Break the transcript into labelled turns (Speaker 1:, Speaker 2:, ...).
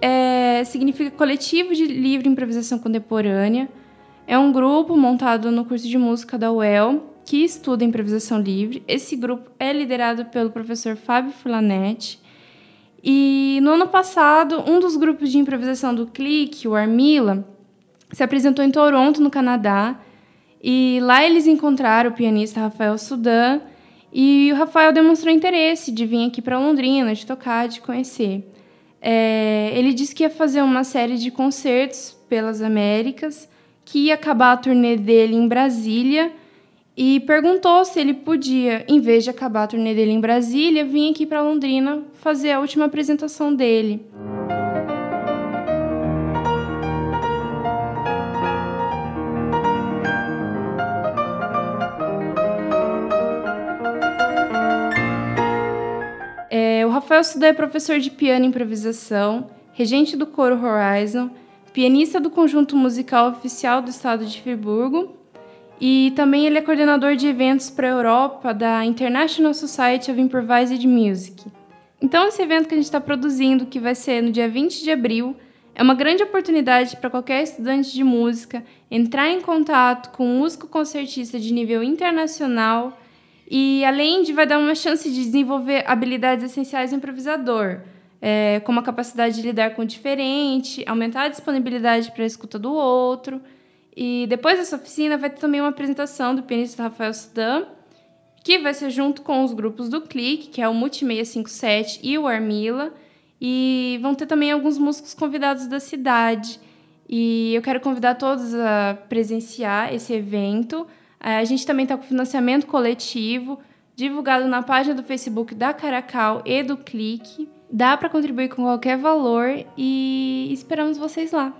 Speaker 1: é, significa Coletivo de Livre Improvisação Contemporânea. É um grupo montado no curso de música da UEL que estuda improvisação livre. Esse grupo é liderado pelo professor Fábio Fulanetti. E no ano passado, um dos grupos de improvisação do Clique, o Armila, se apresentou em Toronto, no Canadá. E lá eles encontraram o pianista Rafael Sudan. E o Rafael demonstrou interesse de vir aqui para Londrina, de tocar, de conhecer. É, ele disse que ia fazer uma série de concertos pelas Américas, que ia acabar a turnê dele em Brasília e perguntou se ele podia, em vez de acabar a turnê dele em Brasília, vir aqui para Londrina fazer a última apresentação dele. Rafael Sudé é professor de piano e improvisação, regente do coro Horizon, pianista do conjunto musical oficial do estado de Friburgo e também ele é coordenador de eventos para a Europa da International Society of Improvised Music. Então esse evento que a gente está produzindo, que vai ser no dia 20 de abril, é uma grande oportunidade para qualquer estudante de música entrar em contato com um músico concertista de nível internacional e além de vai dar uma chance de desenvolver habilidades essenciais do improvisador, é, como a capacidade de lidar com o diferente, aumentar a disponibilidade para a escuta do outro. E depois dessa oficina vai ter também uma apresentação do pianista Rafael Sudan, que vai ser junto com os grupos do Clique, que é o Multi657 e o Armila. E vão ter também alguns músicos convidados da cidade. E eu quero convidar todos a presenciar esse evento. É, a gente também está com financiamento coletivo, divulgado na página do Facebook da Caracal e do Clique. Dá para contribuir com qualquer valor e esperamos vocês lá.